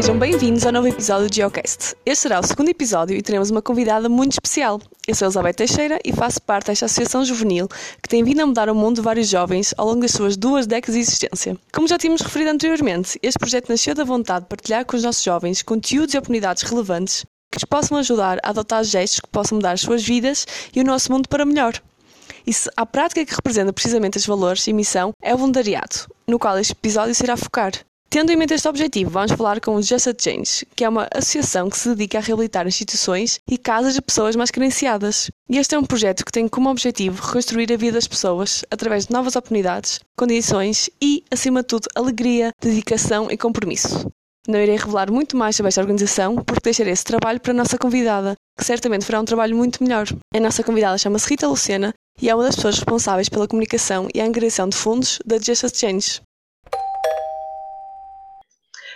Sejam bem-vindos ao novo episódio do Geocast. Este será o segundo episódio e teremos uma convidada muito especial. Eu sou Elizabeth Teixeira e faço parte desta associação juvenil que tem vindo a mudar o mundo de vários jovens ao longo das suas duas décadas de existência. Como já tínhamos referido anteriormente, este projeto nasceu da vontade de partilhar com os nossos jovens conteúdos e oportunidades relevantes que os possam ajudar a adotar gestos que possam mudar as suas vidas e o nosso mundo para melhor. E se a prática que representa precisamente estes valores e missão é o voluntariado, no qual este episódio se irá focar. Tendo em mente este objetivo, vamos falar com o Just a Change, que é uma associação que se dedica a reabilitar instituições e casas de pessoas mais carenciadas. E este é um projeto que tem como objetivo reconstruir a vida das pessoas através de novas oportunidades, condições e, acima de tudo, alegria, dedicação e compromisso. Não irei revelar muito mais sobre esta organização, porque deixarei esse trabalho para a nossa convidada, que certamente fará um trabalho muito melhor. A nossa convidada chama-se Rita Lucena e é uma das pessoas responsáveis pela comunicação e angariação de fundos da Just a Change.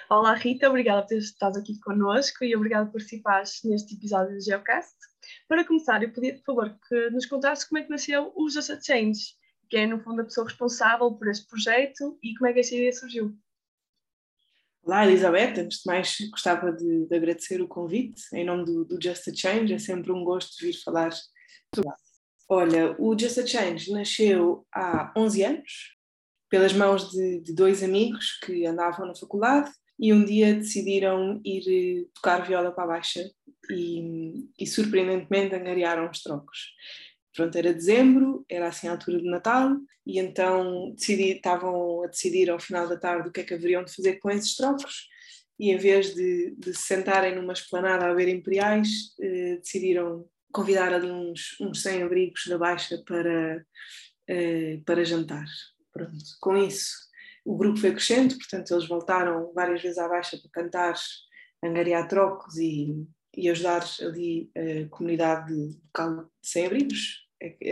Olá Rita, obrigada por ter estado aqui connosco e obrigada por participares neste episódio do Geocast. Para começar, eu pedia, por favor, que nos contasse como é que nasceu o Just a Change, que é, no fundo, a pessoa responsável por este projeto e como é que esta ideia surgiu. Olá, Elizabeth. Antes de mais, gostava de, de agradecer o convite em nome do, do, Just a Change. É sempre um gosto vir falar. Olha, o Just a Change nasceu há 11 anos, pelas mãos de, de dois amigos que andavam na faculdade e um dia decidiram ir eh, tocar viola para a baixa e, e surpreendentemente angariaram os trocos. Pronto, era dezembro, era assim a altura de Natal, e então decidi, estavam a decidir ao final da tarde o que é que haveriam de fazer com esses trocos, e em vez de, de se sentarem numa esplanada a ver imperiais, eh, decidiram convidar ali uns, uns 100 abrigos da Baixa para, eh, para jantar. Pronto, com isso o grupo foi crescendo, portanto eles voltaram várias vezes à baixa para cantar, angariar trocos e, e ajudar ali a comunidade local de sem-abrigos,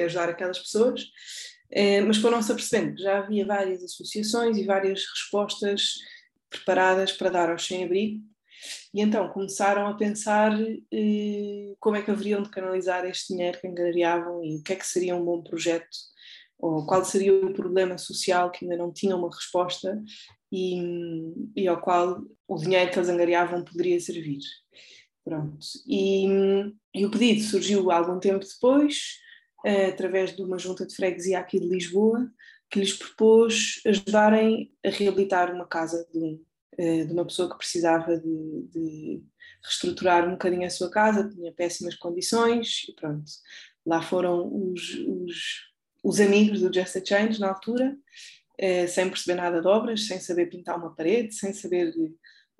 ajudar aquelas pessoas, é, mas foram-se apercebendo. Já havia várias associações e várias respostas preparadas para dar aos sem-abrigo, e então começaram a pensar eh, como é que haveriam de canalizar este dinheiro que angariavam e o que é que seria um bom projeto ou qual seria o problema social que ainda não tinha uma resposta e, e ao qual o dinheiro que eles angariavam poderia servir. Pronto. E, e o pedido surgiu algum tempo depois, uh, através de uma junta de freguesia aqui de Lisboa, que lhes propôs ajudarem a reabilitar uma casa de, uh, de uma pessoa que precisava de, de, reestruturar um bocadinho a sua casa, tinha péssimas condições e pronto. Lá foram os, os os amigos do Just a Change na altura, eh, sem perceber nada de obras, sem saber pintar uma parede, sem saber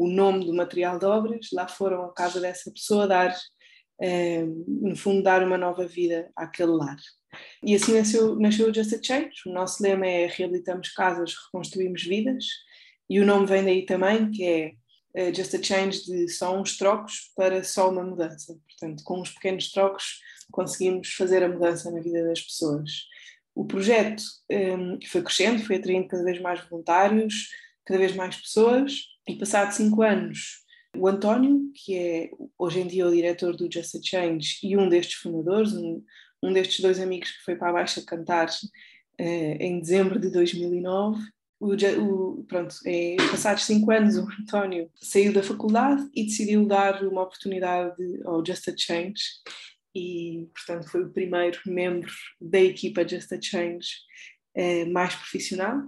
o nome do material de obras, lá foram à casa dessa pessoa dar, eh, no fundo, dar uma nova vida àquele lar. E assim nasceu, nasceu o Just a Change. O nosso lema é reabilitamos casas, reconstruímos vidas, e o nome vem daí também, que é uh, Just a Change de só uns trocos para só uma mudança. Portanto, com uns pequenos trocos conseguimos fazer a mudança na vida das pessoas. O projeto um, foi crescendo, foi atraindo cada vez mais voluntários, cada vez mais pessoas, e passado cinco anos, o António, que é hoje em dia o diretor do Just a Change e um destes fundadores, um, um destes dois amigos que foi para a Baixa cantar uh, em dezembro de 2009, o, o, pronto, é, passados cinco anos, o António saiu da faculdade e decidiu dar uma oportunidade ao Just a Change e, portanto, foi o primeiro membro da equipa Just a Change eh, mais profissional.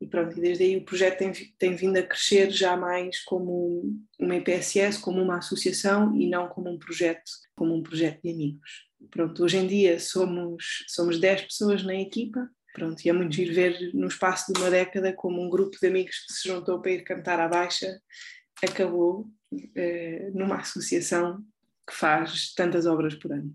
E pronto, e desde aí o projeto tem, tem vindo a crescer já mais como uma IPSS, como uma associação e não como um projeto, como um projeto de amigos. Pronto, hoje em dia somos, somos 10 pessoas na equipa, pronto, e é muito giro ver no espaço de uma década como um grupo de amigos que se juntou para ir cantar à baixa acabou eh, numa associação que faz tantas obras por ano.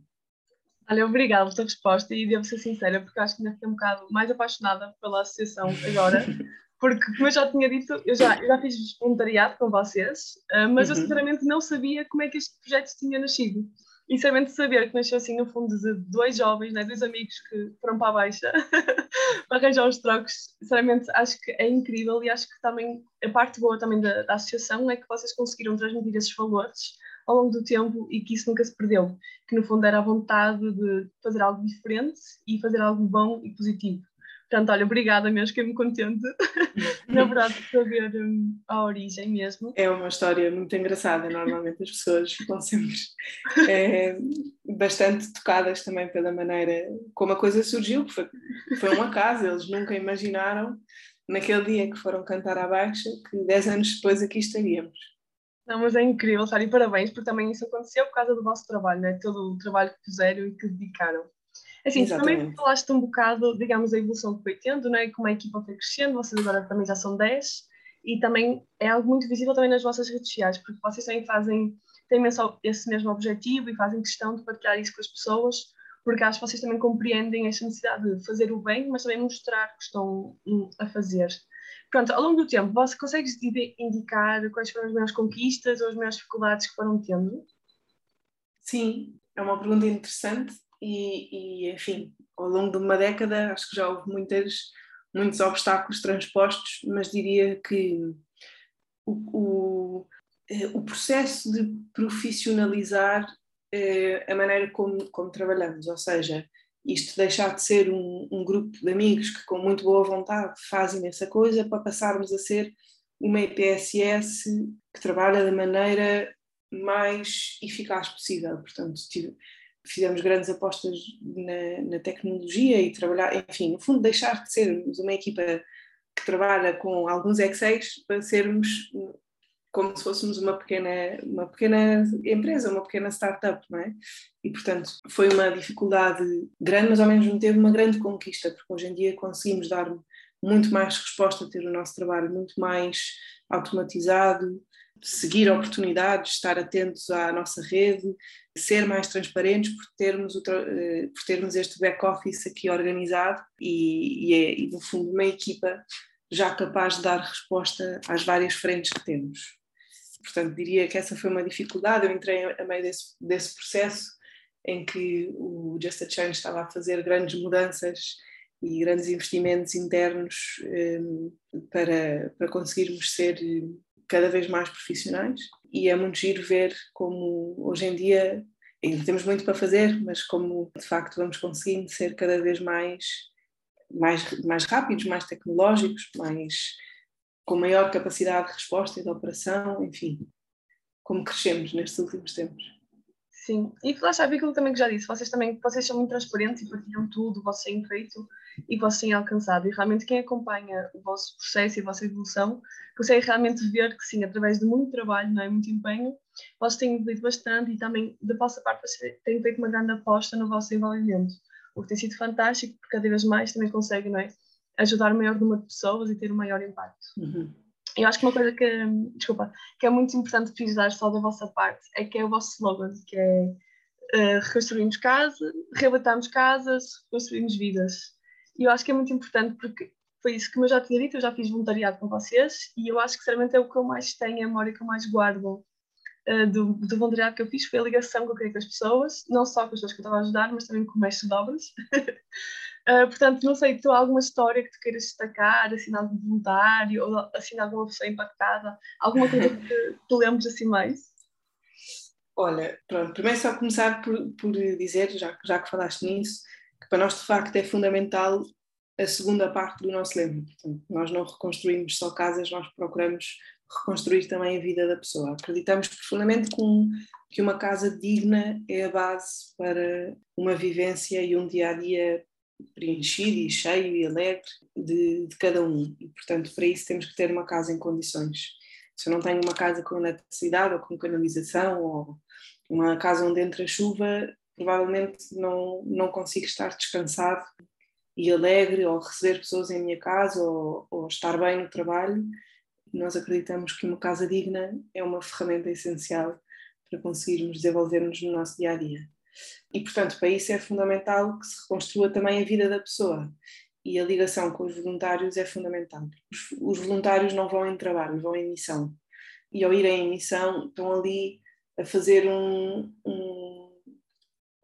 Olha, obrigada pela resposta e devo ser sincera, porque acho que ainda fiquei um bocado mais apaixonada pela associação agora, porque, como eu já tinha dito, eu já, eu já fiz voluntariado com vocês, uh, mas uhum. eu sinceramente não sabia como é que este projeto tinha nascido. E sinceramente saber que nasceu assim no fundo de dois jovens, né, dois amigos que foram para a baixa para arranjar os trocos, sinceramente acho que é incrível e acho que também a parte boa também da, da associação é que vocês conseguiram transmitir esses valores ao longo do tempo e que isso nunca se perdeu, que no fundo era a vontade de fazer algo diferente e fazer algo bom e positivo. Portanto, olha, obrigada mesmo, fiquei-me contente, na verdade, de saber um, a origem mesmo. É uma história muito engraçada, normalmente as pessoas ficam sempre é, bastante tocadas também pela maneira como a coisa surgiu, foi, foi um acaso, eles nunca imaginaram naquele dia que foram cantar à baixa que dez anos depois aqui estaríamos. Não, mas é incrível, Sara, e parabéns, porque também isso aconteceu por causa do vosso trabalho, né? todo o trabalho que fizeram e que dedicaram. Assim, Exatamente. também falaste um bocado, digamos, a evolução que foi tendo, né? como a equipa foi crescendo, vocês agora também já são 10, e também é algo muito visível também nas vossas redes sociais, porque vocês também fazem, têm esse mesmo objetivo e fazem questão de partilhar isso com as pessoas, porque acho que vocês também compreendem esta necessidade de fazer o bem, mas também mostrar que estão hum, a fazer. Pronto, ao longo do tempo, você consegue indicar quais foram as maiores conquistas ou as maiores dificuldades que foram tendo? Sim, é uma pergunta interessante e, e enfim, ao longo de uma década acho que já houve muitas, muitos obstáculos transpostos, mas diria que o, o, eh, o processo de profissionalizar eh, a maneira como, como trabalhamos, ou seja, isto deixar de ser um, um, grupo de amigos que com muito boa vontade fazem essa coisa para passarmos a ser uma IPSS que trabalha da maneira mais eficaz possível. Portanto, fizemos grandes apostas na, na, tecnologia e trabalhar, enfim, no fundo deixar de sermos uma equipa que trabalha com alguns Excels para sermos como se fôssemos uma pequena, uma pequena empresa, uma pequena startup, não é? E, portanto, foi uma dificuldade grande, mas ao mesmo tempo uma grande conquista, porque hoje em dia conseguimos dar muito mais resposta, ter o nosso trabalho muito mais automatizado, seguir oportunidades, estar atentos à nossa rede, ser mais transparentes por termos, eh, por termos este back-office aqui organizado e, e, é, e, no fundo, uma equipa já capaz de dar resposta às várias frentes que temos. Portanto, diria que essa foi uma dificuldade. Eu entrei a meio desse, desse processo em que o Just a Change estava a fazer grandes mudanças e grandes investimentos internos um, para, para conseguirmos ser cada vez mais profissionais. E é muito giro ver como hoje em dia ainda temos muito para fazer, mas como de facto vamos conseguindo ser cada vez mais, mais, mais rápidos, mais tecnológicos, mais com maior capacidade de resposta e de operação, enfim, como crescemos nestes últimos tempos. Sim, e lá sabe aquilo também que já disse, vocês também vocês são muito transparentes e partilham tudo, o vosso têm feito e o vosso têm alcançado. E realmente quem acompanha o vosso processo e a vossa evolução consegue realmente ver que sim, através de muito trabalho, não é? muito empenho, vocês têm evoluído bastante e também da vossa parte vocês têm feito uma grande aposta no vosso envolvimento, o que tem sido fantástico, porque cada vez mais também conseguem, não é? Ajudar o maior número de pessoas e ter um maior impacto. Uhum. Eu acho que uma coisa que, desculpa, que é muito importante frisar só da vossa parte é que é o vosso slogan, que é uh, reconstruirmos casa, reabilitarmos casas, construirmos vidas. E eu acho que é muito importante porque foi isso que eu já tinha dito, eu já fiz voluntariado com vocês e eu acho que sinceramente é o que eu mais tenho, a memória que eu mais guardo uh, do, do voluntariado que eu fiz foi a ligação que eu criei com as pessoas, não só com as pessoas que eu estava a ajudar, mas também com o mestre de obras. Uh, portanto, não sei, tu alguma história que tu queiras destacar, assim, de voluntário, ou assim, de alguma pessoa impactada, alguma coisa que tu lembres assim mais? Olha, pronto, primeiro só começar por, por dizer, já, já que falaste nisso, que para nós de facto é fundamental a segunda parte do nosso lema. Portanto, nós não reconstruímos só casas, nós procuramos reconstruir também a vida da pessoa. Acreditamos profundamente um, que uma casa digna é a base para uma vivência e um dia a dia preenchido e cheio e alegre de, de, cada um. E, portanto, para isso temos que ter uma casa em condições. Se eu não tenho uma casa com eletricidade ou com canalização ou uma casa onde entra chuva, provavelmente não, não consigo estar descansado e alegre ou receber pessoas em minha casa ou, ou estar bem no trabalho. Nós acreditamos que uma casa digna é uma ferramenta essencial para conseguirmos desenvolver-nos no nosso dia a dia. E, portanto, para isso é fundamental que se reconstrua também a vida da pessoa. E a ligação com os voluntários é fundamental. Os, os voluntários não vão em trabalho, vão em missão. E ao irem em missão, estão ali a fazer um, um,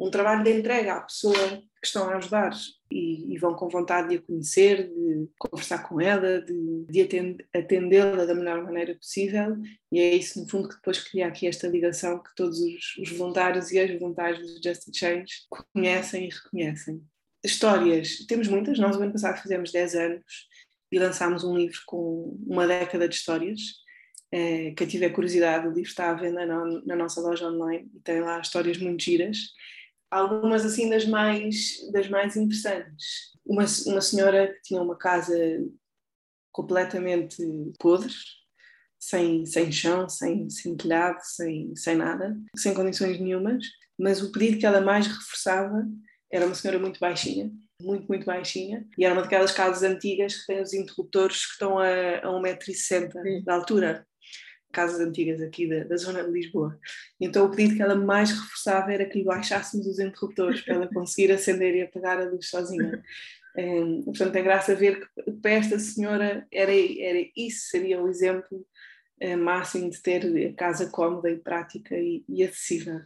um trabalho de entrega à pessoa que estão a ajudar e, e vão com vontade de a conhecer, de conversar com ela, de, de atendê-la da melhor maneira possível e é isso no fundo que depois cria aqui esta ligação que todos os, os voluntários e as voluntários do Just Change conhecem e reconhecem. Histórias, temos muitas, nós o ano passado fizemos 10 anos e lançámos um livro com uma década de histórias é, quem tiver curiosidade, o livro está à venda na, na, nossa loja online e tem lá histórias muito giras. Algumas assim das mais, das mais interessantes. Uma, uma senhora que tinha uma casa completamente podre, sem, sem chão, sem, sem telhado, sem, sem nada, sem condições nenhumas, mas o pedido que ela mais reforçava era uma senhora muito baixinha, muito, muito baixinha, e era uma daquelas casas antigas que tem os interruptores que estão a, a 1,60m de altura casas antigas aqui da, da, zona de Lisboa. Então o pedido que ela mais reforçava era que lhe baixássemos os interruptores para ela conseguir acender e apagar a luz sozinha. Um, portanto, é graça ver que para esta senhora era, era isso, seria o exemplo uh, máximo de ter a casa cómoda e prática e, e acessível.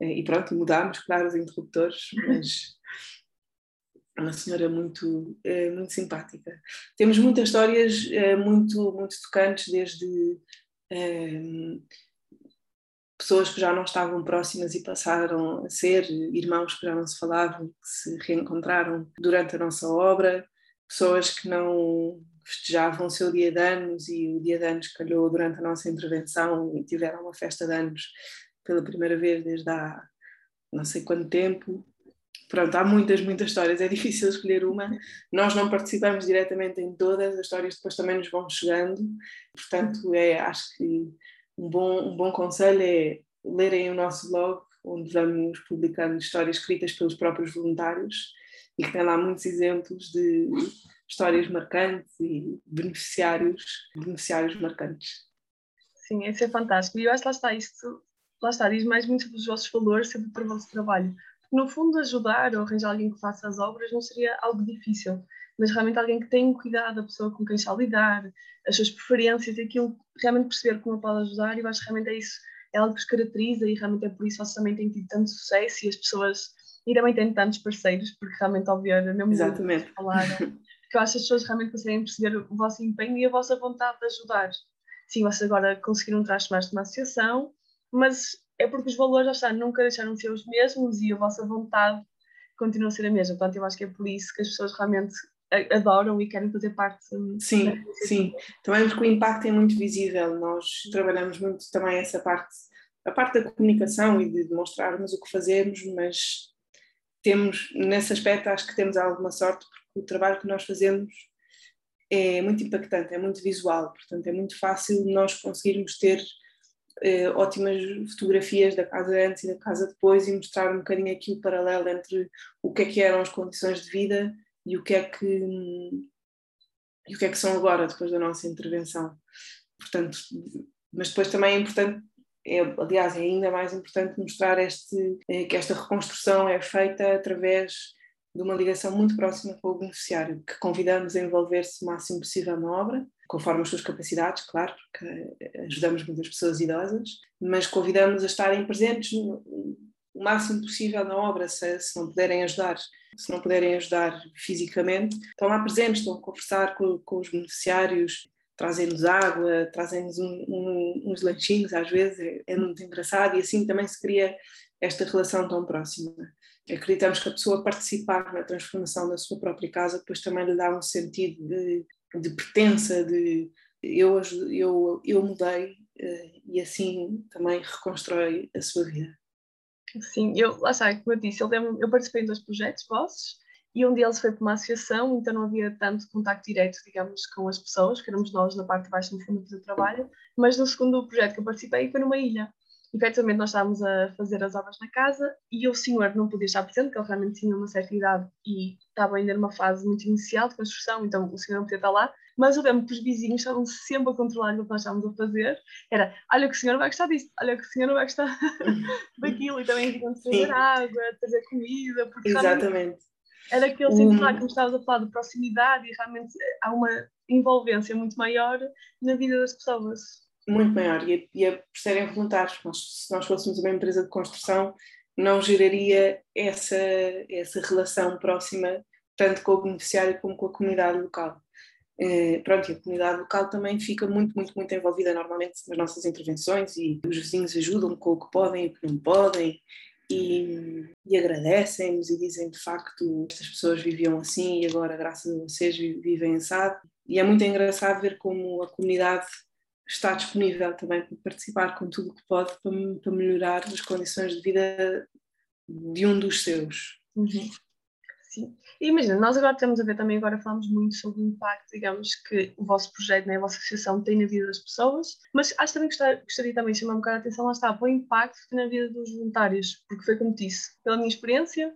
Uh, e pronto, mudámos, claro, os interruptores, mas uma senhora muito, uh, muito simpática. Temos muitas histórias muito, muito tocantes, desde pessoas que já não estavam próximas e passaram a ser irmãos que já não se falavam, que se reencontraram durante a nossa obra, pessoas que não festejavam o seu dia de anos e o dia de anos calhou durante a nossa intervenção e tiveram uma festa de anos pela primeira vez desde há não sei quanto tempo. Pronto, há muitas, muitas histórias, é difícil escolher uma. Nós não participamos diretamente em todas, as histórias depois também nos vão chegando, portanto, é, acho que um bom, um bom conselho é lerem o nosso blog, onde vamos publicando histórias escritas pelos próprios voluntários e que tem lá muitos exemplos de histórias marcantes e beneficiários, beneficiários marcantes. Sim, isso é fantástico. E eu acho que lá está, isto, lá está, diz mais muito dos vossos valores sobre o vosso trabalho no fundo, ajudar ou arranjar alguém que faça as obras não seria algo difícil, mas realmente alguém que tenha cuidado da pessoa com quem está a lidar, as suas preferências, aquilo, realmente perceber como pode ajudar, e eu acho que realmente é isso, é algo que os caracteriza e realmente é por isso que vocês também têm tido tanto sucesso e as pessoas, e também têm tantos parceiros, porque realmente, ao ver, mesmo Exatamente. falaram, que eu acho que as pessoas realmente conseguem perceber o vosso empenho e a vossa vontade de ajudar. Sim, vocês agora conseguiram transformar-se numa associação, mas é porque os valores, já nunca deixaram de ser os mesmos e a vossa vontade continua a ser a mesma. Portanto, eu acho que é por isso que as pessoas realmente adoram e querem fazer parte. Sim, sim. Também porque o impacto é muito visível. Nós trabalhamos muito também essa parte, a parte da comunicação e de demonstrarmos o que fazemos, mas temos, nesse aspecto, acho que temos alguma sorte, porque o trabalho que nós fazemos é muito impactante, é muito visual, portanto, é muito fácil nós conseguirmos ter eh, ótimas fotografias da casa antes e da casa depois e mostrar um bocadinho aqui o paralelo entre o que é que eram as condições de vida e o que é que e o que é que são agora depois da nossa intervenção. Portanto mas depois também é importante é, aliás é ainda mais importante mostrar este eh, que esta reconstrução é feita através de uma ligação muito próxima com o beneficiário, que convidamos a envolver-se o máximo possível na obra, conforme as suas capacidades, claro, porque ajudamos muitas pessoas idosas, mas convidamos a estarem presentes o máximo possível na obra, se, se, não puderem ajudar, se não puderem ajudar fisicamente, estão lá presentes, estão a conversar com, com os beneficiários, trazem-nos água, trazem-nos um, um, uns lanchinhos às vezes, é, é muito engraçado e assim também se cria esta relação tão próxima acreditamos que a pessoa participar na transformação da sua própria casa depois também lhe dá um sentido de, de pertença, de eu, eu, eu mudei uh, e assim também reconstrói a sua vida. Sim, eu, lá está, como eu disse, eu, eu participei em dois projetos vossos e um deles foi para uma associação, então não havia tanto contato direto, digamos, com as pessoas, que éramos nós na parte de baixo no fundo do trabalho, mas no segundo projeto que eu participei foi numa ilha efetivamente nós estávamos a fazer as obras na casa e o senhor não podia estar presente, porque ele realmente tinha uma certa idade e estava ainda numa fase muito inicial de construção, então o senhor não podia estar lá. Mas eu lembro que os vizinhos estavam sempre a controlar o que nós estávamos a fazer. Era, olha que o senhor vai gostar disso, olha que o senhor não vai gostar daquilo, e também iam trazer água, trazer comida. Porque Exatamente. Era aquele sempre lá que me estavas a falar de proximidade e realmente há uma envolvência muito maior na vida das pessoas muito maior e, e a, por serem voluntários. Nós, se nós fôssemos uma empresa de construção, não geraria essa, essa relação próxima, tanto com o beneficiário como com a comunidade local. Eh, pronto, e a comunidade local também fica muito, muito, muito envolvida normalmente nas nossas intervenções e os vizinhos ajudam com o que podem e o que não podem e, e agradecem-nos e dizem de facto estas pessoas viviam assim e agora graças a vocês vivem assado e é muito engraçado ver como a comunidade está disponível também para participar com tudo o que pode para, para, melhorar as condições de vida de um dos seus. Uhum. Sim. Imagina, nós agora estamos a ver também, agora falamos muito sobre o impacto, digamos, que o vosso projeto, né, a vossa associação tem na vida das pessoas, mas acho também que gostaria também de chamar um bocado a atenção, lá está, para o impacto que tem na vida dos voluntários, porque foi como disse, pela minha experiência,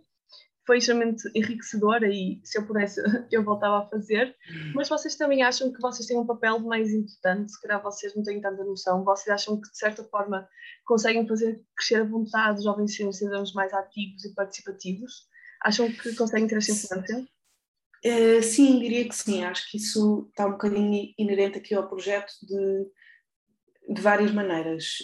foi extremamente enriquecedora e se eu pudesse eu voltava a fazer, mas vocês também acham que vocês têm um papel mais importante, se calhar vocês não têm tanta noção, vocês acham que de certa forma conseguem fazer crescer a vontade dos jovens serem cidadãos mais ativos e participativos? Acham que conseguem ter essa influência? Uh, sim, diria que sim. Acho que isso está um bocadinho inerente aqui ao projeto de, de várias maneiras.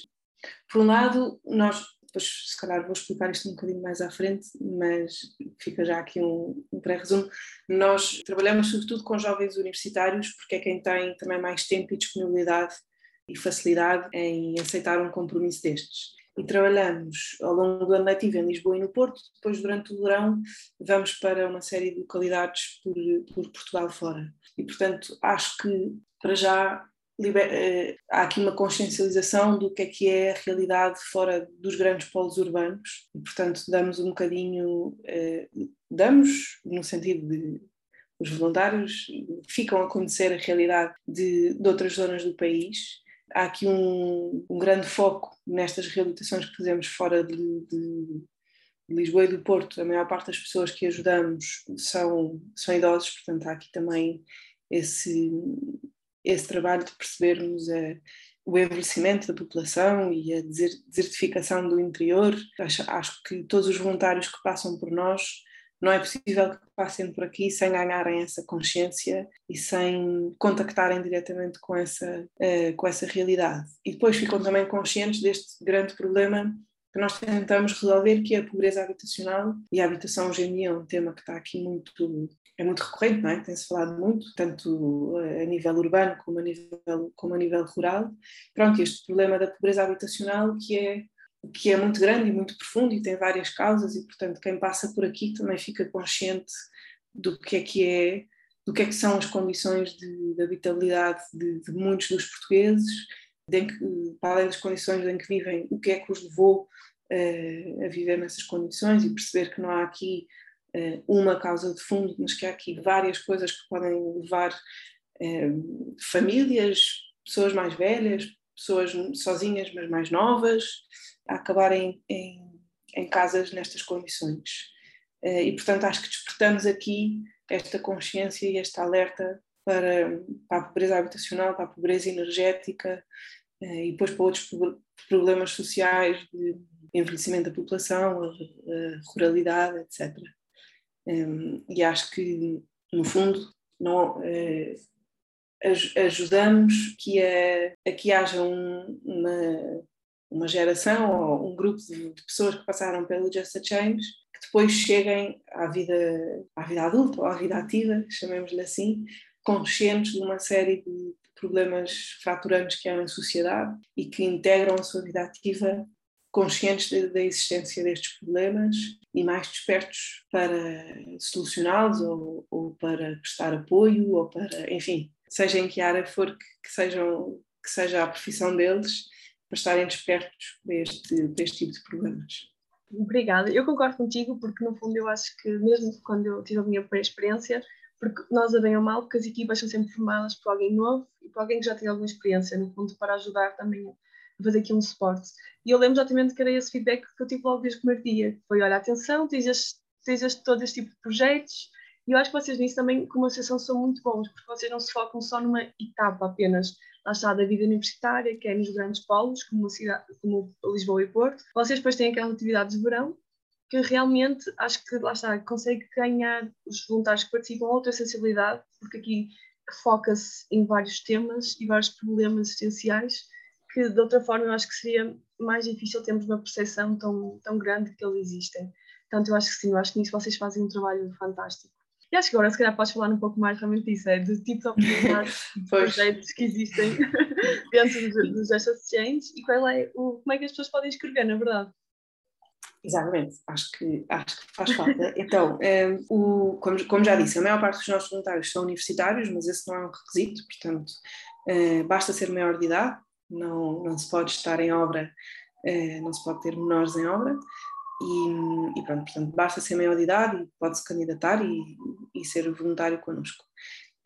Por um lado, nós depois se calhar vou explicar isto um bocadinho mais à frente, mas fica já aqui um, um pré-resumo. Nós trabalhamos sobretudo com jovens universitários, porque é quem tem também mais tempo e disponibilidade e facilidade em aceitar um compromisso destes. E trabalhamos ao longo do ano letivo em Lisboa e no Porto, depois durante o verão vamos para uma série de localidades por, por Portugal fora. E portanto acho que para já liber, eh, há aqui uma consciencialização do que é que é a realidade fora dos grandes polos urbanos e, portanto, damos um bocadinho, eh, damos no sentido de os voluntários ficam a conhecer a realidade de, de outras zonas do país. Há aqui um, um, grande foco nestas reabilitações que fazemos fora de, de, de Lisboa e do Porto. A maior parte das pessoas que ajudamos são, são idosos, portanto, há aqui também esse, esse trabalho de percebermos a, o envelhecimento da população e a desertificação do interior. Acho, acho, que todos os voluntários que passam por nós, não é possível que passem por aqui sem ganharem essa consciência e sem contactarem diretamente com essa, uh, com essa realidade. E depois ficam também conscientes deste grande problema que nós tentamos resolver, que é a pobreza habitacional. E a habitação hoje em dia é um tema que está aqui muito é muito recorrente, não é? Tem-se falado muito, tanto eh, a nível urbano como a nível, como a nível rural. Pronto, este problema da pobreza habitacional que é, que é muito grande e muito profundo e tem várias causas e, portanto, quem passa por aqui também fica consciente do que é que é, do que é que são as condições de, de habitabilidade de, de, muitos dos portugueses, de que, para além das condições em que vivem, o que é que os levou uh, a viver nessas condições e perceber que não há aqui uma causa de fundo, mas que há aqui várias coisas que podem levar eh, famílias, pessoas mais velhas, pessoas sozinhas, mas mais novas, a acabarem em, em casas nestas condições. Eh, e, portanto, acho que despertamos aqui esta consciência e este alerta para, para a pobreza habitacional, para a pobreza energética e depois para outros problemas sociais de envelhecimento da população, ruralidade, etc. E acho que, no fundo, não, uh, ajudamos que a, a que haja um, uma, uma geração ou um grupo de, de, pessoas que passaram pelo Just a Change que depois cheguem à vida, à vida adulta ou à vida ativa, chamemos-lhe assim, conscientes de uma série de problemas fraturantes que há na sociedade e que integram a sua vida ativa conscientes da existência destes problemas e mais despertos para solucioná-los ou, ou, para prestar apoio ou para, enfim, seja em que área for que, que, sejam, que seja a profissão deles, para estarem despertos para este, para este tipo de problemas. Obrigada, eu concordo contigo porque no fundo eu acho que mesmo quando eu tive a minha experiência, porque nós a bem ou mal, porque as equipas são sempre formadas por alguém novo e por alguém que já tem alguma experiência, no fundo, para ajudar também fazer aqui um suporte. E eu lembro exatamente que era esse feedback que eu tive logo desde o primeiro dia. Foi, olha, atenção, tens, este, tens este, todo este tipo de projetos. E eu acho que vocês nisso também, como associação, são muito bons, porque vocês não se focam só numa etapa apenas, lá está, da vida universitária, que é nos grandes polos, como, cidade, como Lisboa e Porto. Vocês depois têm aquelas atividades de verão, que realmente acho que, lá está, consegue ganhar os voluntários que participam outra sensibilidade, porque aqui foca-se em vários temas e vários problemas essenciais que de outra forma eu acho que seria mais difícil termos uma percepção tão, tão grande que eles existem. Portanto, eu acho que sim, eu acho que nisso vocês fazem um trabalho fantástico. E acho que agora, se calhar, podes falar um pouco mais realmente disso, é, do tipo de oportunidades, de projetos que existem dentro do, do Just Exchange e qual é o, como é que as pessoas podem escrever, na verdade. Exatamente, acho que, acho que faz falta. Então, um, eh, o, como, como, já disse, a maior parte dos nossos voluntários são universitários, mas esse não é um requisito, portanto, uh, basta ser maior de idade, não, não se pode estar em obra, uh, não se pode ter menores em obra, e, e pronto, portanto, basta ser maior de idade e pode-se candidatar e, e, ser voluntário connosco.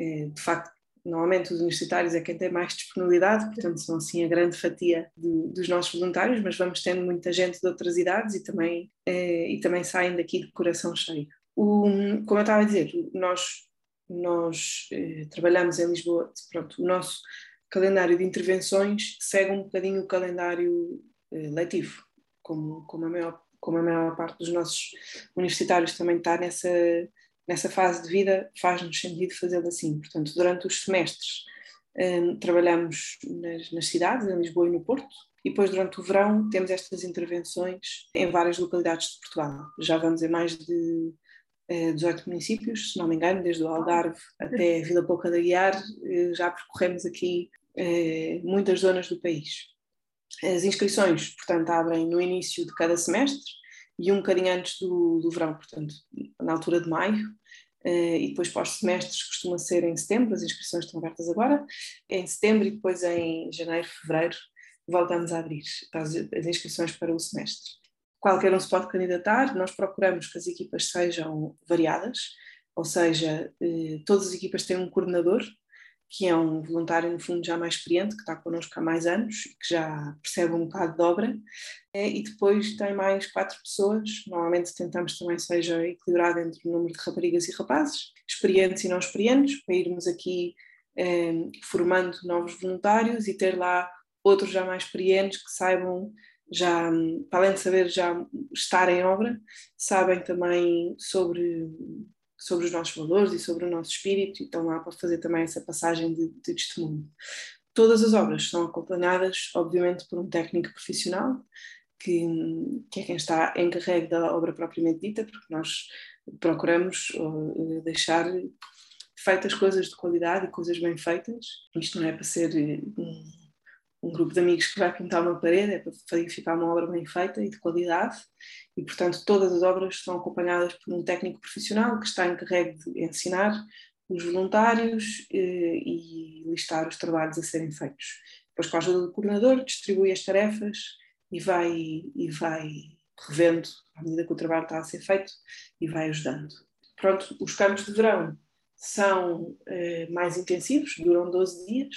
Uh, de facto, Normalmente os universitários é quem tem mais disponibilidade, portanto são assim a grande fatia de, dos nossos voluntários, mas vamos tendo muita gente de outras idades e também, eh, e também saem daqui de coração cheio. O, como eu estava a dizer, nós, nós eh, trabalhamos em Lisboa, pronto, o nosso calendário de intervenções segue um bocadinho o calendário eh, letivo, como, como, a maior, como a maior parte dos nossos universitários também está nessa nessa fase de vida faz-nos sentido fazê-lo assim. Portanto, durante os semestres um, trabalhamos nas, nas, cidades, em Lisboa e no Porto, e depois durante o verão temos estas intervenções em várias localidades de Portugal. Já vamos em mais de 18 municípios, se não me engano, desde o Algarve até Vila Pouca da Guiar, uh, já percorremos aqui uh, muitas zonas do país. As inscrições, portanto, abrem no início de cada semestre, e um bocadinho antes do, do verão, portanto, na altura de maio, e depois para os semestres costuma ser em setembro, as inscrições estão abertas agora, em setembro e depois em janeiro, fevereiro, voltamos a abrir as inscrições para o semestre. Qualquer um se pode candidatar, nós procuramos que as equipas sejam variadas, ou seja, eh, todas as equipas têm um coordenador, que é um voluntário, no fundo, já mais experiente, que está connosco há mais anos que já percebe um bocado de obra. É, e depois tem mais quatro pessoas, normalmente tentamos também seja equilibrado entre o número de raparigas e rapazes, experientes e não experientes, para irmos aqui é, formando novos voluntários e ter lá outros já mais experientes que saibam já, para além de saber já estar em obra, sabem também sobre sobre os nossos valores e sobre o nosso espírito, e estão lá para fazer também essa passagem de, de testemunho. Todas as obras são acompanhadas, obviamente, por um técnico profissional, que, que é quem está encarregue da obra propriamente dita, porque nós procuramos uh, deixar feitas coisas de qualidade e coisas bem feitas. Isto não é para ser um, um grupo de amigos que vai pintar uma parede, é para ficar uma obra bem feita e de qualidade, e portanto todas as obras são acompanhadas por um técnico profissional que está encarregue de ensinar os voluntários eh, e listar os trabalhos a serem feitos. Depois, com a ajuda do coordenador, distribui as tarefas e vai, e vai revendo à medida que o trabalho está a ser feito e vai ajudando. Pronto, os campos de verão são eh, mais intensivos, duram 12 dias,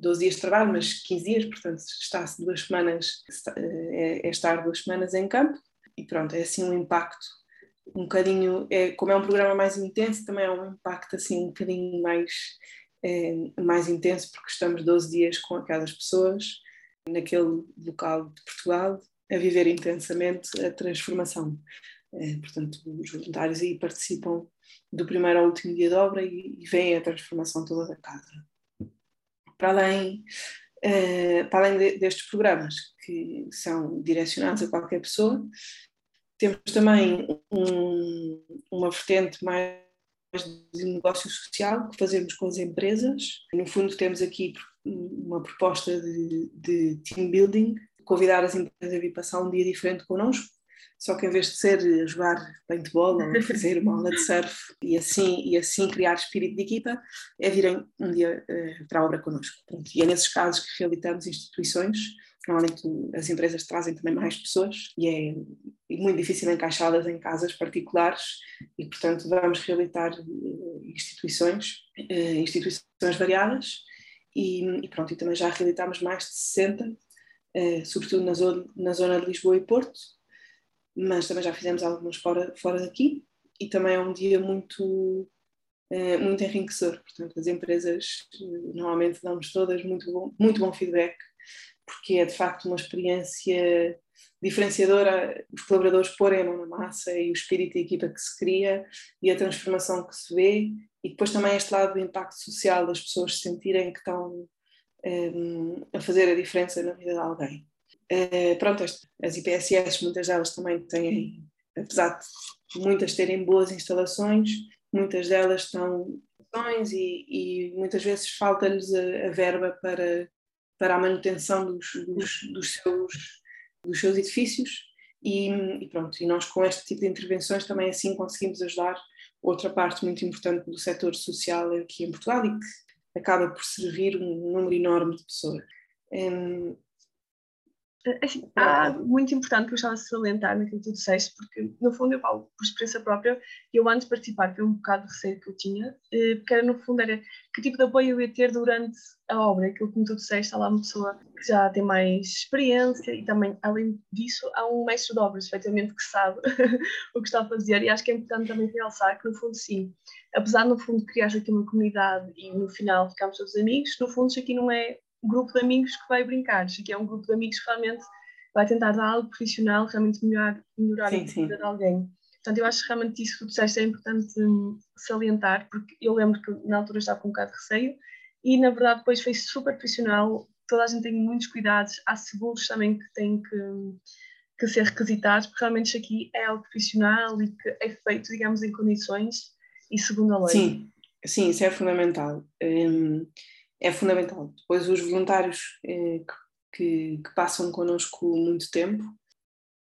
12 dias de trabalho, mas 15 dias, portanto está-se duas semanas, é, é, estar duas semanas em campo e pronto, é assim um impacto um bocadinho, é, como é um programa mais intenso, também é um impacto assim um bocadinho mais, é, mais intenso porque estamos 12 dias com aquelas pessoas naquele local de Portugal a viver intensamente a transformação. É, portanto, os voluntários aí participam do primeiro ao último dia de obra e, e veem a transformação toda da casa para além, uh, para além de, destes programas que são direcionados a qualquer pessoa, temos também um, uma vertente mais de negócio social que fazemos com as empresas. No fundo, temos aqui uma proposta de, de team building, convidar as empresas a vir passar um dia diferente connosco, só que em vez de ser a jogar paintball ou fazer uma aula de surf e assim, e assim criar espírito de equipa, é virem um dia uh, para a obra connosco. Pronto. E é nesses casos que realizamos instituições. Normalmente as empresas trazem também mais pessoas e é, muito difícil encaixá-las em casas particulares e, portanto, vamos realizar uh, instituições, uh, instituições variadas e, e, pronto, e também já realizamos mais de 60, sobretudo na zona, na zona de Lisboa e Porto, mas também já fizemos algumas fora, fora daqui e também é um dia muito, é, muito enriquecedor. Portanto, as empresas eh, normalmente dão-nos todas muito bom, muito bom feedback, porque é de facto uma experiência diferenciadora os colaboradores porem a mão na massa e o espírito da equipa que se cria e a transformação que se vê e depois também este lado do impacto social das pessoas sentirem que estão um, eh, a fazer a diferença na vida de alguém. Uh, pronto, as, as IPSS, muitas delas também têm, apesar de muitas terem boas instalações, muitas delas estão e, e muitas vezes falta-lhes a, a, verba para, para a manutenção dos, dos, dos, seus, dos seus edifícios e, e, pronto, e nós com este tipo de intervenções também assim conseguimos ajudar outra parte muito importante do setor social aqui em Portugal e que acaba por servir um número enorme de pessoas. É assim, há muito importante que eu estava a salientar naquilo que tu disseste, porque no fundo eu falo por experiência própria, eu antes de participar foi um bocado de receio que eu tinha, eh, porque era no fundo era que tipo de apoio eu ia ter durante a obra, aquilo que tu disseste, há lá uma pessoa que já tem mais experiência e também, além disso, há um mestre de obras, efetivamente, que sabe o que está a fazer. E acho que é importante também realçar que no fundo sim, apesar no fundo de criar aqui uma comunidade e no final ficarmos todos amigos, no fundo isso aqui não é grupo de amigos que vai brincar, isto aqui é um grupo de amigos que realmente vai tentar dar algo profissional, realmente melhorar, melhorar sim, a vida de alguém. Portanto, eu acho que realmente isso que tu disseste é importante hum, salientar, porque eu lembro que na altura estava com um bocado de receio e na verdade depois foi super profissional, toda a gente tem muitos cuidados, há seguros também que têm que, que ser requisitados, porque realmente isto aqui é algo profissional e que é feito, digamos, em condições e segundo a lei. Sim, sim, isso é fundamental. Um, é fundamental. Depois, os voluntários eh, que, que, passam connosco muito tempo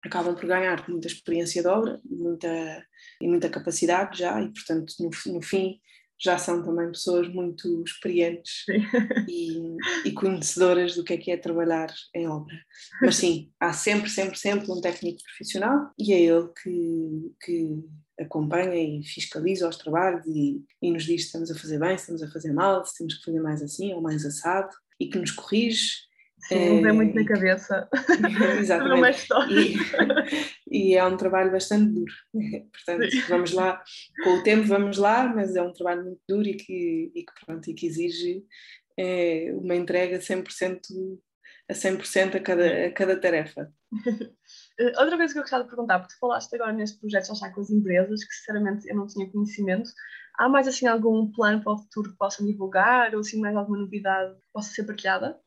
acabam por ganhar muita experiência de obra muita, e muita capacidade já, e, portanto, no, no fim, já são também pessoas muito experientes e, e, conhecedoras do que é que é trabalhar em obra. Mas sim, há sempre, sempre, sempre um técnico profissional e é ele que, que acompanha e fiscaliza os trabalhos e, e nos diz se estamos a fazer bem, se estamos a fazer mal, se temos que fazer mais assim ou mais assado e que nos corrige Sim, não vem muito na cabeça. Exatamente. E, e, é um trabalho bastante duro. Portanto, Sim. vamos lá, com o tempo vamos lá, mas é um trabalho muito duro e que, e que, pronto, e que exige é, uma entrega 100% a 100% a cada, a cada tarefa. Eh, outra coisa que eu gostava de perguntar, porque tu falaste agora neste projeto já com as empresas, que sinceramente eu não tinha conhecimento, há mais assim algum plano para o futuro que possam divulgar ou assim mais alguma novidade que possa ser partilhada?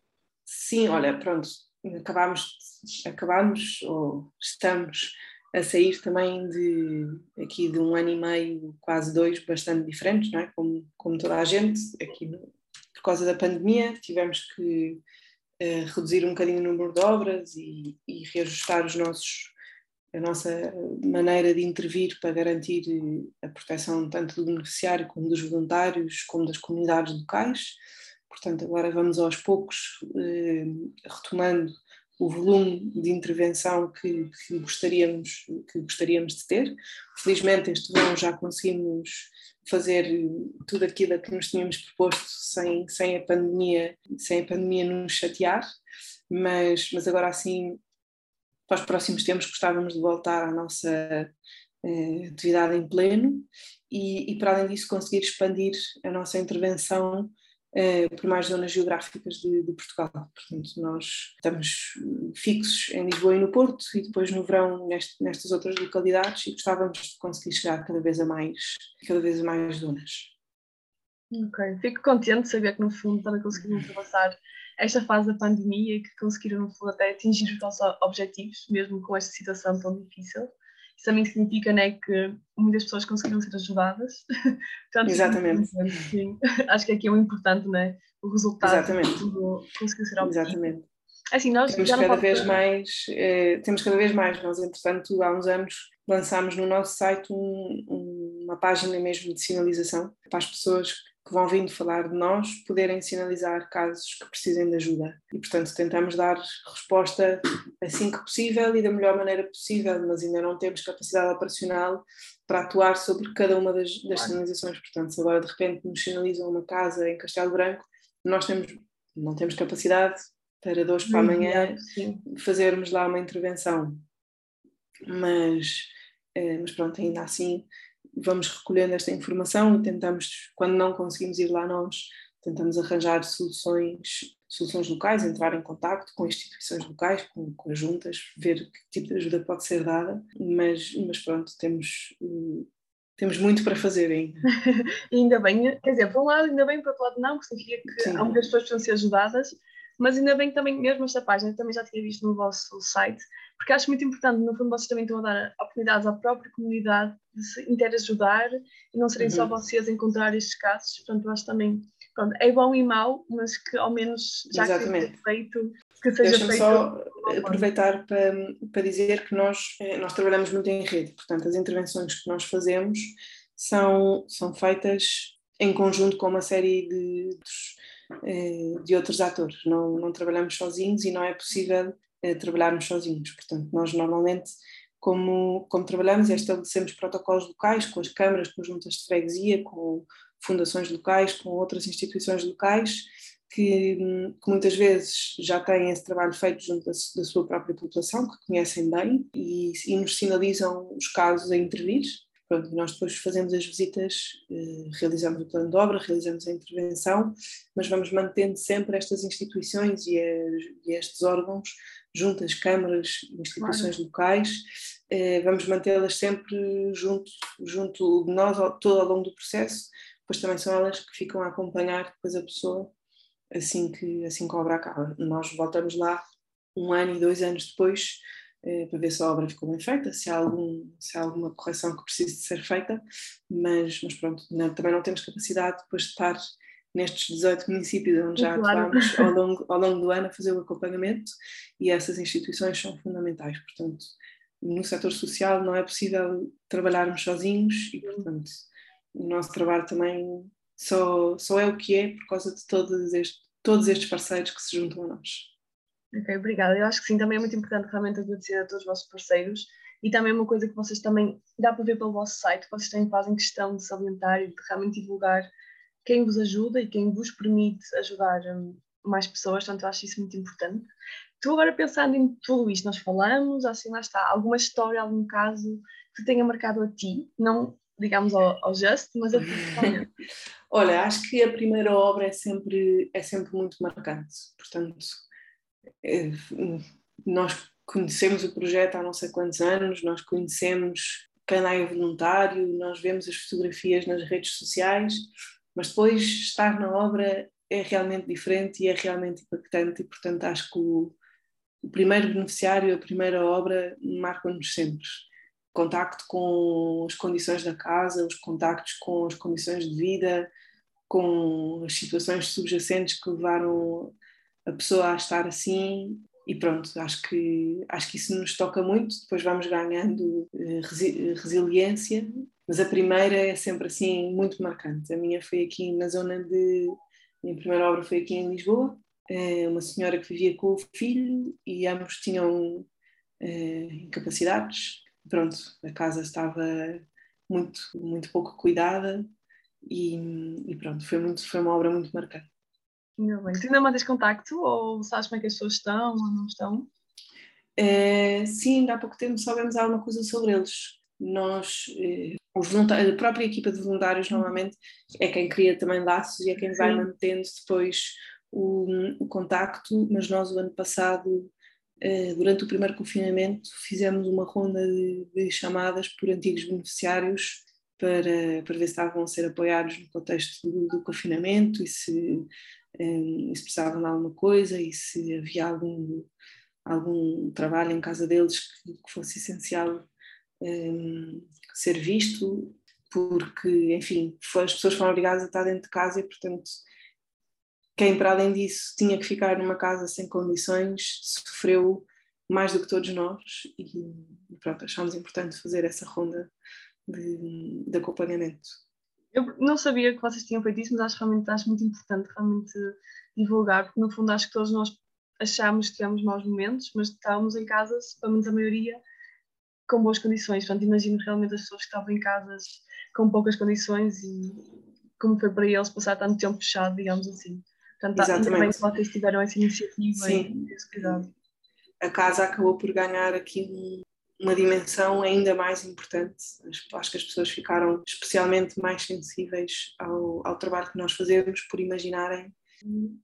Sim, olha, pronto, acabámos, acabámos ou estamos a sair também de aqui de um ano e meio, quase dois, bastante diferentes, não é? Como, como toda a gente, aqui no, por causa da pandemia, tivemos que reduzir um bocadinho o número de obras e, e, reajustar os nossos, a nossa maneira de intervir para garantir a proteção tanto do beneficiário como dos voluntários, como das comunidades locais. Portanto, agora vamos aos poucos eh, retomando o volume de intervenção que, que, gostaríamos, que gostaríamos de ter. Felizmente, este verão já conseguimos fazer tudo aquilo a que nos tínhamos proposto sem, sem, a, pandemia, sem a pandemia nos chatear, mas, mas agora assim, para os próximos tempos, gostávamos de voltar à nossa eh, atividade em pleno e, e, para além disso, conseguir expandir a nossa intervenção por mais zonas geográficas de, de, Portugal. Portanto, nós estamos fixos em Lisboa e no Porto e depois no verão neste, nestas outras localidades e gostávamos de conseguir chegar cada vez a mais, cada vez a mais zonas. Ok, fico contente de saber que no fundo também conseguimos ultrapassar esta fase da pandemia e que conseguiram no fundo até atingir os nossos objetivos, mesmo com esta situação tão difícil. Isso também significa né, que muitas pessoas conseguiram ser ajudadas. Portanto, Exatamente. Sim, acho que aqui é o importante, né? o resultado Exatamente. conseguir ser obtido. Exatamente. Assim, nós temos cada vez mais, eh, temos cada vez mais, nós entretanto há uns anos lançámos no nosso site um, um, uma página mesmo de sinalização para as pessoas que vão vindo falar de nós poderem sinalizar casos que precisem de ajuda. E, portanto, tentamos dar resposta assim que possível e da melhor maneira possível, mas ainda não temos capacidade operacional para atuar sobre cada uma das, das sinalizações. Portanto, se agora de repente nos sinalizam uma casa em Castelo Branco, nós temos, não temos capacidade para dois para amanhã fazermos lá uma intervenção. Mas, eh, mas pronto, ainda assim vamos recolhendo esta informação e tentamos, quando não conseguimos ir lá nós, tentamos arranjar soluções, soluções locais, entrar em contato com instituições locais, com, com as juntas, ver que tipo de ajuda pode ser dada, mas, mas pronto, temos, temos muito para fazer ainda. ainda bem, quer dizer, por um lado ainda bem, por outro lado não, porque significa que Sim. há muitas pessoas que precisam ser ajudadas, Mas ainda bem que também, mesmo esta página, também já tinha visto no vosso site, porque acho muito importante, no fundo, vocês também estão a dar oportunidades à própria comunidade de se interajudar e não serem uhum. só vocês a encontrar estes casos. Portanto, acho também, pronto, é bom e mau, mas que ao menos já Exatamente. que feito, que seja Deixa-me só aproveitar para, para dizer que nós, eh, nós trabalhamos muito em rede, portanto, as intervenções que nós fazemos são, são feitas em conjunto com uma série de, eh, de outros atores. Não, não trabalhamos sozinhos e não é possível eh, trabalharmos sozinhos. Portanto, nós normalmente, como, como trabalhamos, é estabelecemos protocolos locais com as câmaras, com as juntas de freguesia, com fundações locais, com outras instituições locais, que, que, muitas vezes já têm esse trabalho feito junto da, da sua própria população, que conhecem bem e, e, nos sinalizam os casos a intervir. Pronto, nós depois fazemos as visitas, eh, realizamos o plano de obra, realizamos a intervenção, mas vamos mantendo sempre estas instituições e, as, e estes órgãos, juntas, câmaras, instituições claro. locais, eh, vamos mantê-las sempre junto, junto de nós todo ao longo do processo, pois também são elas que ficam a acompanhar depois a pessoa assim que, assim que a obra acaba. Nós voltamos lá um ano e dois anos depois eh, para ver se a obra ficou bem feita, se há, algum, se há alguma correção que precise de ser feita, mas, mas pronto, não, também não temos capacidade depois de estar nestes 18 municípios onde já claro. atuamos ao longo, ao longo do ano a fazer o acompanhamento e essas instituições são fundamentais, portanto no setor social não é possível trabalharmos sozinhos e portanto o nosso trabalho também só, só é o que é por causa de todos estes, todos estes parceiros que se juntam a nós. Ok, obrigada. Eu acho que sim, também é muito importante realmente agradecer a todos os vossos parceiros e também uma coisa que vocês também, dá para ver pelo vosso site, vocês também fazem questão de salientar e de realmente divulgar quem vos ajuda e quem vos permite ajudar um, mais pessoas, portanto eu acho isso muito importante. Tu agora pensando em tudo isto, nós falamos, assim lá está, alguma história, algum caso que tenha marcado a ti, não digamos ao, ao Just, mas a ti. Olha, acho que a primeira obra é sempre, é sempre muito marcante, portanto nós conhecemos o projeto há não sei quantos anos, nós conhecemos quem é voluntário, nós vemos as fotografias nas redes sociais, mas depois estar na obra é realmente diferente e é realmente impactante e portanto acho que o, o primeiro beneficiário, a primeira obra marca-nos sempre. Contacto com as condições da casa, os contactos com as condições de vida, com as situações subjacentes que levaram a pessoa a estar assim e pronto, acho que, acho que isso nos toca muito, depois vamos ganhando eh, resi resiliência, mas a primeira é sempre assim muito marcante. A minha foi aqui na zona de. A minha primeira obra foi aqui em Lisboa, é uma senhora que vivia com o filho e ambos tinham incapacidades. Pronto, a casa estava muito, muito pouco cuidada e, e pronto, foi, muito, foi uma obra muito marcante. Ainda bem. Tu ainda mandas contacto ou sabes como é que as pessoas estão ou não estão? É, sim, ainda há pouco tempo soubemos alguma coisa sobre eles. Nós, eh, os a própria equipa de voluntários normalmente é quem cria também laços e é quem vai mantendo depois o, o contacto, mas nós o ano passado, eh, durante o primeiro confinamento, fizemos uma ronda de, de chamadas por antigos beneficiários para, para ver se estavam a ser apoiados no contexto do, do confinamento e se um, se precisavam de alguma coisa e se havia algum, algum trabalho em casa deles que, que fosse essencial um, ser visto, porque, enfim, as pessoas foram obrigadas a estar dentro de casa e, portanto, quem, para além disso, tinha que ficar numa casa sem condições, sofreu mais do que todos nós e, pronto, achámos importante fazer essa ronda de, de acompanhamento. Eu não sabia que vocês tinham feito isso, mas acho realmente acho muito importante realmente divulgar, porque no fundo acho que todos nós achámos que tivemos maus momentos, mas estávamos em casas, pelo menos a maioria, com boas condições. Portanto, imagino realmente as pessoas que estavam em casas com poucas condições e como foi para eles passar tanto tempo fechado, digamos assim. Portanto, Exatamente. ainda bem que vocês tiveram essa iniciativa Sim. e esse cuidado. A casa acabou por ganhar aqui uma dimensão ainda mais importante. Acho que as pessoas ficaram especialmente mais sensíveis ao, ao trabalho que nós fazemos por imaginarem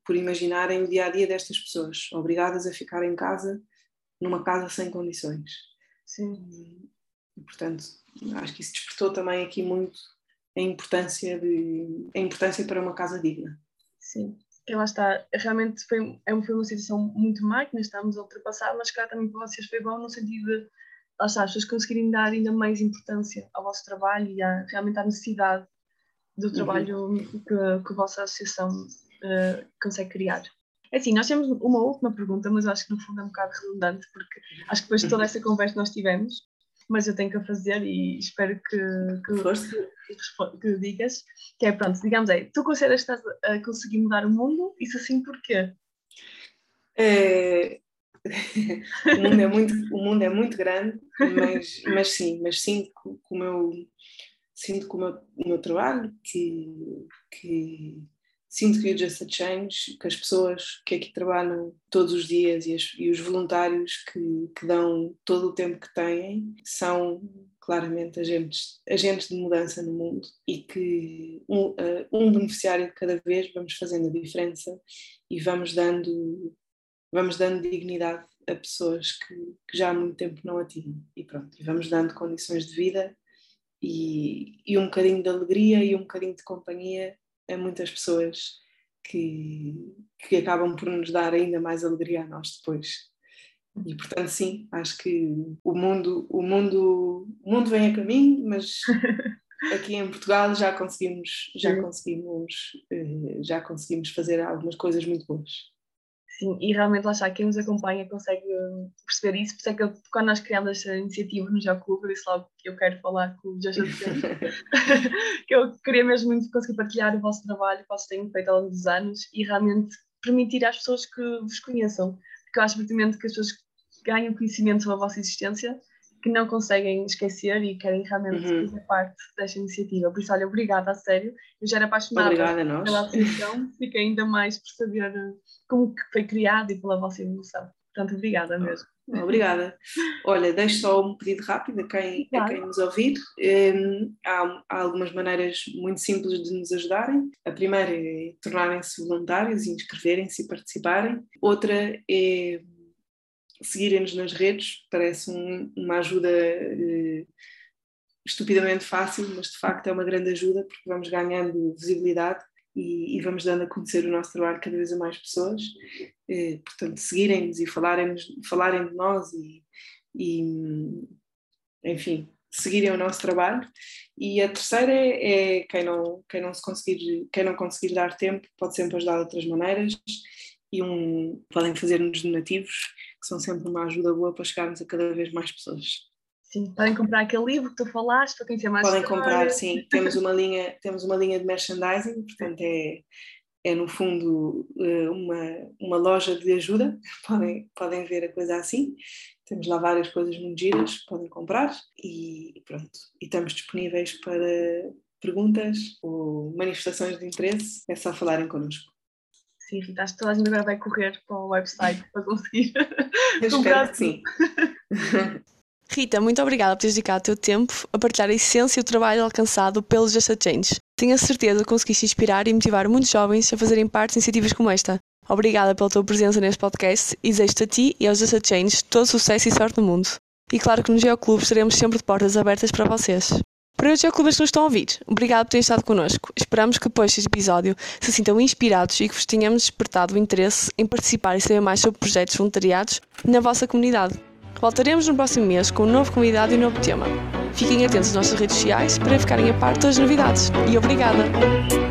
por imaginarem o dia a dia destas pessoas, obrigadas a ficar em casa, numa casa sem condições. Sim. E, portanto, acho que isso despertou também aqui muito a importância, de, a importância para uma casa digna. Sim. que lá está, realmente foi, é foi uma situação muito má que nós estamos a ultrapassar, mas que também para vocês foi bom no sentido de lá está, as pessoas conseguirem dar ainda mais importância ao vosso trabalho e a, realmente à necessidade do uhum. trabalho uhum. que, que a vossa associação uh, consegue criar. É assim, nós temos uma última pergunta, mas acho que no fundo é um bocado redundante, porque acho que depois de toda essa conversa que nós tivemos, mas eu tenho que a fazer e espero que, que, que, que digas, que é pronto, digamos aí, tu consideras que estás a conseguir mudar o mundo? Isso assim porquê? É... o, mundo é muito, o mundo é muito grande, mas, mas sim, mas sinto que o meu, sinto o meu, o meu trabalho, que, que sinto que o Just a Change, que as pessoas que aqui trabalham todos os dias e, as, e os voluntários que, que, dão todo o tempo que têm são claramente agentes, agentes de mudança no mundo e que um, uh, um beneficiário de cada vez vamos fazendo a diferença e vamos dando, vamos dando dignidade a pessoas que, que já há muito tempo não a tinham. E pronto, e vamos dando condições de vida e, e um bocadinho de alegria e um bocadinho de companhia a muitas pessoas que, que acabam por nos dar ainda mais alegria a nós depois. E portanto sim, acho que o mundo, o mundo, o mundo vem a caminho, mas aqui em Portugal já conseguimos, já conseguimos, eh, já conseguimos fazer algumas coisas muito boas. Sim, e realmente lá está, quem nos acompanha consegue hum, perceber isso, por isso é que eu, quando nós criamos esta iniciativa no Jacub, eu disse logo que eu quero falar com o Joshua que eu queria mesmo muito conseguir partilhar o vosso trabalho, que vocês têm feito ao longo dos anos e realmente permitir às pessoas que vos conheçam, porque eu acho pertinente que as pessoas ganhem conhecimento sobre a vossa existência que não conseguem esquecer e querem realmente uhum. fazer parte desta iniciativa. Por isso, olha, obrigada, a sério. Eu já era apaixonada obrigada pela associação, fiquei ainda mais por saber eh, como que foi criado e pela vossa evolução. Portanto, obrigada mesmo. Obrigada. Olha, deixo só um pedido rápido a quem, a quem nos ouvir. Um, há, há, algumas maneiras muito simples de nos ajudarem. A primeira é tornarem-se voluntários e inscreverem-se e participarem. Outra é seguirem-nos nas redes, parece um, uma ajuda eh, estupidamente fácil, mas de facto é uma grande ajuda porque vamos ganhando visibilidade e, e vamos dando a conhecer o nosso trabalho cada vez a mais pessoas. Eh, portanto, seguirem-nos e falarem, falarem de nós e, e, enfim, seguirem o nosso trabalho. E a terceira é, é, quem, não, quem, não se conseguir, quem não conseguir dar tempo pode sempre ajudar de outras maneiras e um, podem fazer-nos donativos que são sempre uma ajuda boa para chegarmos a cada vez mais pessoas. Sim, podem comprar aquele livro que tu falaste, para quem quer mais Podem comprar, sim. Temos uma linha, temos uma linha de merchandising, portanto é, é no fundo eh, uma, uma loja de ajuda, podem, podem ver a coisa assim. Temos lá várias coisas muito giras, podem comprar e pronto. E estamos disponíveis para perguntas ou manifestações de interesse, é só falarem connosco. Sim, Rita, acho que toda a gente agora vai correr para o website para conseguir Eu espero que sim. Rita, muito obrigada por teres dedicado o teu tempo a partilhar a essência e o trabalho alcançado pelo Just a Change. Tenho a certeza que conseguiste inspirar e motivar muitos jovens a fazerem parte de iniciativas como esta. Obrigada pela tua presença neste podcast e desejo-te a ti e aos Just a Change todo sucesso e sorte no mundo. E claro que no Geoclube estaremos sempre de portas abertas para vocês. Para os geoclubers que nos estão a ouvir, obrigado por terem estado connosco. Esperamos que depois deste episódio se sintam inspirados e que vos tenhamos despertado o interesse em participar e saber mais sobre projetos voluntariados na vossa comunidade. Voltaremos no próximo mês com um novo convidado e um novo tema. Fiquem atentos às nossas redes sociais para ficarem a par das novidades. E obrigada!